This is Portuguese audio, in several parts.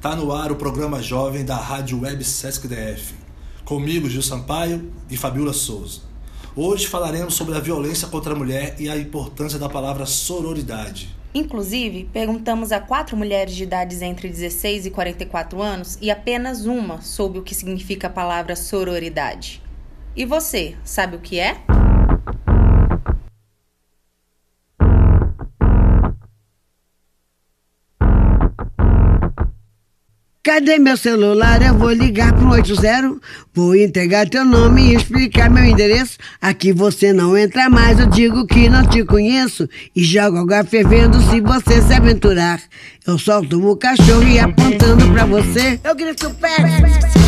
Tá no ar o programa jovem da Rádio Web Sesc DF. Comigo, Gil Sampaio e Fabiola Souza. Hoje falaremos sobre a violência contra a mulher e a importância da palavra sororidade. Inclusive, perguntamos a quatro mulheres de idades entre 16 e 44 anos e apenas uma soube o que significa a palavra sororidade. E você, sabe o que é? Cadê meu celular? Eu vou ligar pro 80. Vou entregar teu nome e explicar meu endereço. Aqui você não entra mais, eu digo que não te conheço. E jogo água fervendo se você se aventurar. Eu solto o cachorro e apontando pra você, eu grito pé.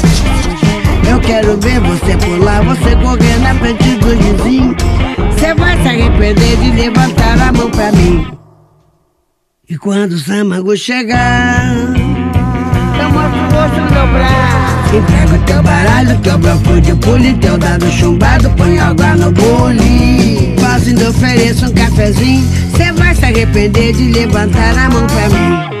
Quero ver você pular, você correr na frente do vizinho. Você vai se arrepender de levantar a mão pra mim. E quando o Samago chegar, eu mostro o rosto no meu braço. Entrego teu baralho, teu bloco de pule, teu dado chumbado, põe água no bule. Ainda ofereço um cafezinho, cê vai se arrepender de levantar a mão pra mim.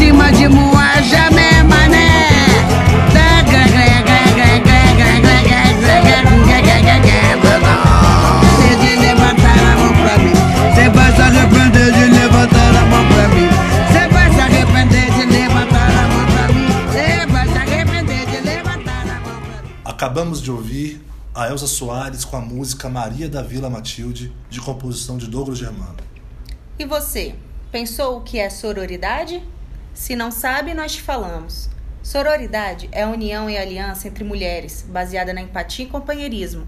cima de moaja, né, mané? De levantar a mão pra mim. Cê vai se arrepender de levantar a mão pra mim. Cê vai se arrepender de levantar a mão pra mim. Cê vai se arrepender de levantar a mão pra mim. Acabamos de ouvir a Elza Soares com a música Maria da Vila Matilde, de composição de Douglas Germano. E você, pensou o que é sororidade? Se não sabe, nós te falamos. Sororidade é a união e aliança entre mulheres, baseada na empatia e companheirismo,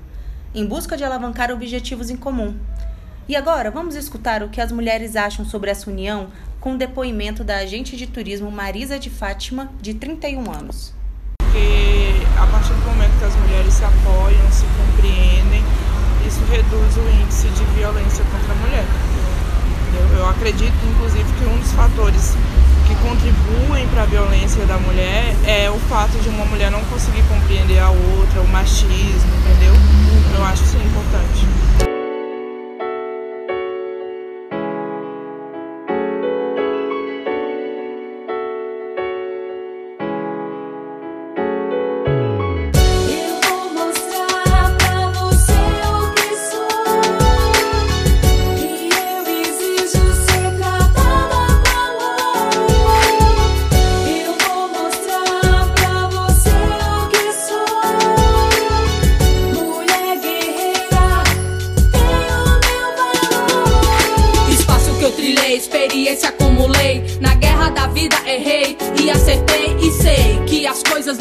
em busca de alavancar objetivos em comum. E agora, vamos escutar o que as mulheres acham sobre essa união com o depoimento da agente de turismo Marisa de Fátima, de 31 anos. porque a partir do momento que as mulheres se apoiam, se compreendem, isso reduz o índice de violência contra a mulher. Eu, eu acredito, inclusive, que um dos fatores que contribuem para a violência da mulher é o fato de uma mulher não conseguir compreender a outra, o machismo, entendeu? Eu acho isso importante.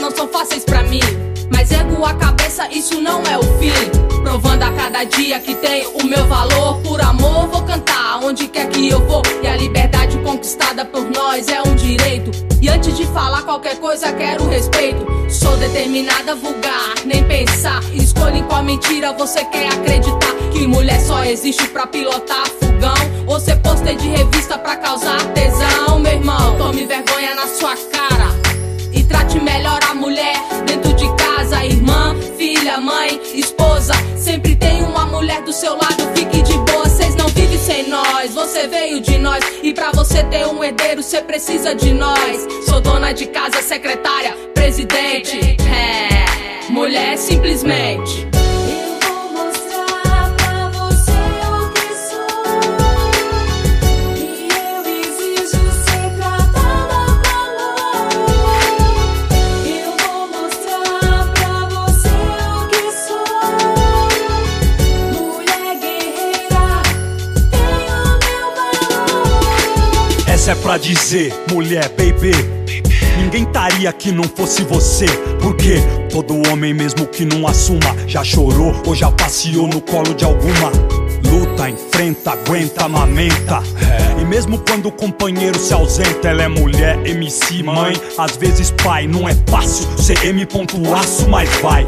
Não são fáceis pra mim. Mas ergo a cabeça, isso não é o fim. Provando a cada dia que tem o meu valor. Por amor, vou cantar onde quer que eu vou. E a liberdade conquistada por nós é um direito. E antes de falar qualquer coisa, quero respeito. Sou determinada a vulgar, nem pensar. Escolha em qual mentira você quer acreditar. Que mulher só existe pra pilotar fogão. Ou ser pôster de revista pra causar tesão. Meu irmão, tome vergonha na sua cara. E trate melhor filha, mãe, esposa. Sempre tem uma mulher do seu lado, fique de boa, vocês não vivem sem nós. Você veio de nós e pra você ter um herdeiro, você precisa de nós. Sou dona de casa, secretária, presidente. É, mulher simplesmente. Pra dizer, mulher, baby. Ninguém estaria aqui não fosse você. Porque todo homem, mesmo que não assuma, já chorou ou já passeou no colo de alguma. Luta, enfrenta, aguenta, amamenta. E mesmo quando o companheiro se ausenta, ela é mulher, MC, mãe, às vezes pai. Não é fácil ser M. ponto Aço, mas vai.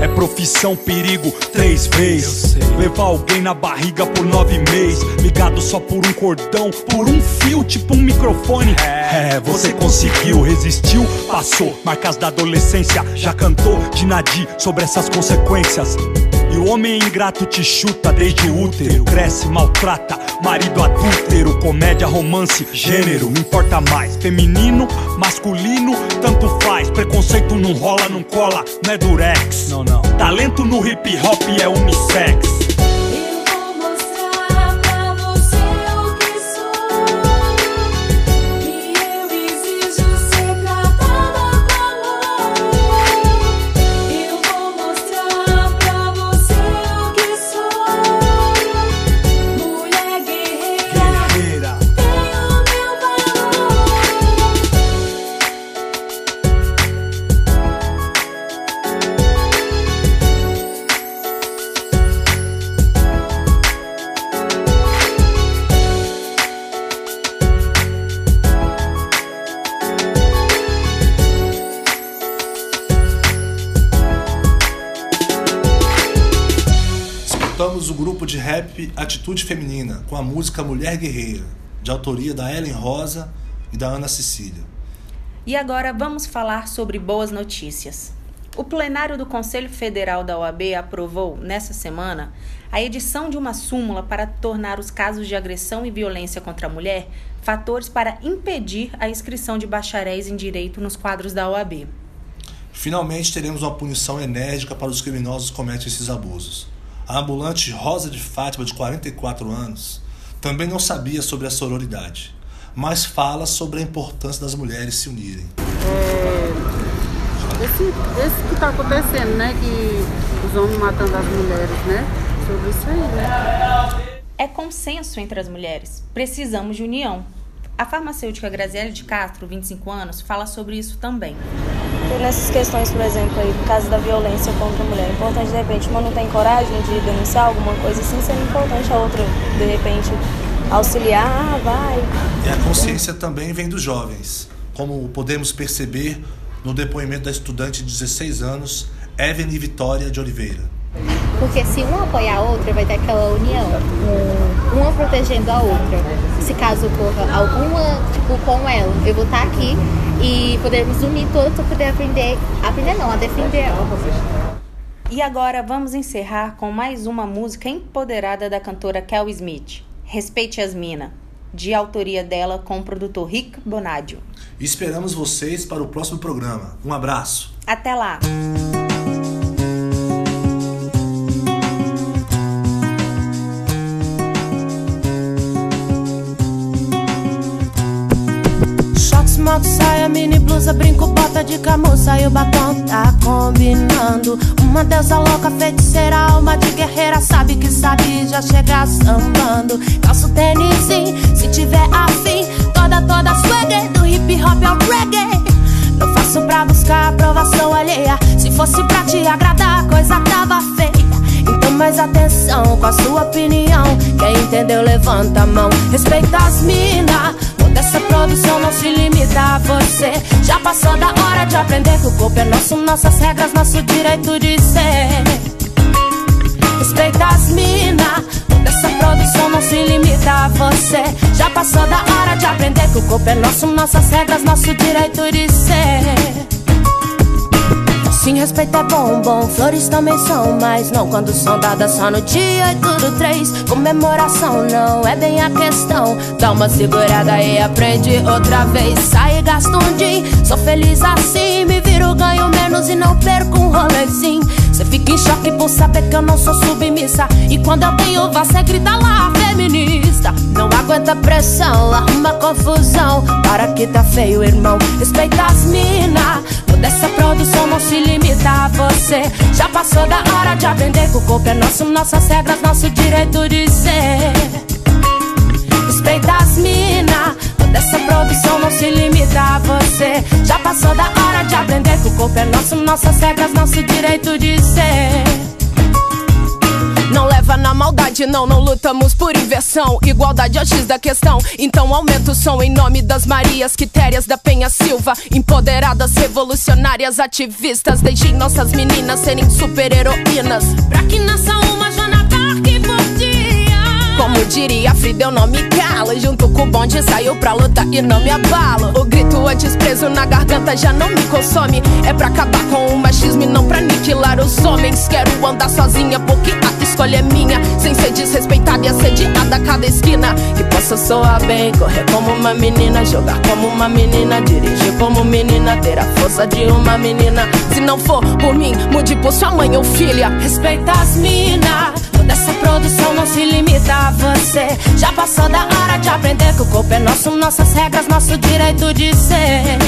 É profissão, perigo, três vezes. Levar alguém na barriga por nove meses. Ligado só por um cordão, por um fio, tipo um microfone. É, você conseguiu, resistiu, passou. Marcas da adolescência, já cantou de Nadir sobre essas consequências. O homem ingrato te chuta desde útero. Cresce, maltrata, marido adúltero. Comédia, romance, gênero, não importa mais. Feminino, masculino, tanto faz. Preconceito não rola, não cola, não é durex. Não, não. Talento no hip hop é unissex. Rap Atitude Feminina com a música Mulher Guerreira, de autoria da Ellen Rosa e da Ana Cecília. E agora vamos falar sobre boas notícias. O plenário do Conselho Federal da OAB aprovou, nessa semana, a edição de uma súmula para tornar os casos de agressão e violência contra a mulher fatores para impedir a inscrição de bacharéis em direito nos quadros da OAB. Finalmente teremos uma punição enérgica para os criminosos que cometem esses abusos. A ambulante Rosa de Fátima, de 44 anos, também não sabia sobre a sororidade, mas fala sobre a importância das mulheres se unirem. esse, esse que está acontecendo, né? Que os homens matando as mulheres, né? Sobre isso aí, né? É consenso entre as mulheres. Precisamos de união. A farmacêutica Graziele de Castro, 25 anos, fala sobre isso também. Nessas questões, por exemplo, aí, no caso da violência contra a mulher, é importante, de repente, uma não tem coragem de denunciar alguma coisa assim, sendo importante a outra, de repente, auxiliar, ah, vai. E a consciência também vem dos jovens, como podemos perceber no depoimento da estudante de 16 anos, Evelyn Vitória de Oliveira. Porque se uma apoiar a outra, vai ter aquela união, um- uma protegendo a outra. Se caso ocorra alguma, tipo, com ela, eu vou estar aqui e podemos unir todos para poder aprender, aprender não, a defender ela. E agora vamos encerrar com mais uma música empoderada da cantora Kel Smith, Respeite as Mina, de autoria dela com o produtor Rick Bonadio. E esperamos vocês para o próximo programa. Um abraço! Até lá! Smoke, saia, mini blusa, brinco, bota de camuça e o batom tá combinando. Uma deusa louca, feiticeira, alma de guerreira, sabe que sabe já chegar sambando. Calço tênis, sim, se tiver afim, toda toda swagger, do hip hop ao reggae. Não faço pra buscar aprovação alheia. Se fosse pra te agradar, a coisa tava feia. Então mais atenção com a sua opinião. Quem entendeu, levanta a mão. Respeita as mina. Toda essa produção não se limita a você. Já passou da hora de aprender que o corpo é nosso, nossas regras, nosso direito de ser. Respeita as mina. Toda essa produção não se limita a você. Já passou da hora de aprender que o corpo é nosso, nossas regras, nosso direito de ser. Sim, respeito é bom, bom. Flores também são, mas não quando são dadas só no dia 8 do 3. Comemoração não é bem a questão. Dá uma segurada e aprende outra vez. Sai e gasta um din. Sou feliz assim, me viro, ganho menos e não perco um rolezinho. Cê fica em choque por saber que eu não sou submissa. E quando eu tenho voz, cê grita lá, feminista. Não aguenta pressão, arruma confusão. Para que tá feio, irmão. Respeita as mina. Toda essa produção não se limita a você. Já passou da hora de aprender que o corpo é nosso, nossas regras, nosso direito de ser. Respeita as mina. Toda essa produção não se limita a você. Passou da hora de aprender que o corpo é nosso, nossas regras, nosso direito de ser. Não leva na maldade, não, não lutamos por inversão. Igualdade é o X da questão. Então aumenta o som em nome das Marias Quitérias da Penha Silva. Empoderadas, revolucionárias, ativistas. Deixem nossas meninas serem super-heroínas. Pra que nasça uma diria Frida, eu não me calo. Junto com o bonde saiu pra lutar e não me abalo. O grito antes preso na garganta já não me consome. É pra acabar com o machismo e não pra aniquilar os homens. Quero andar sozinha porque a escolha é minha. Sem ser desrespeitada e assediada a cada esquina. Que possa soar bem, correr como uma menina, jogar como uma menina, dirigir como menina, ter a força de uma menina. Se não for por mim, mude por sua mãe ou filha. Respeita as mina. Toda essa produção não se limita você. Já passou da hora de aprender que o corpo é nosso, nossas regras, nosso direito de ser.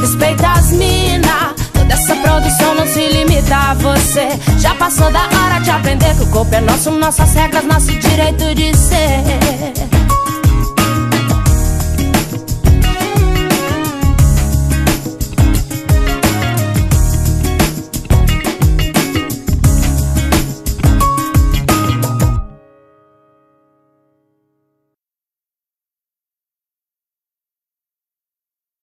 Respeita as mina. Toda essa produção não se limita a você. Já passou da hora de aprender que o corpo é nosso, nossas regras, nosso direito de ser.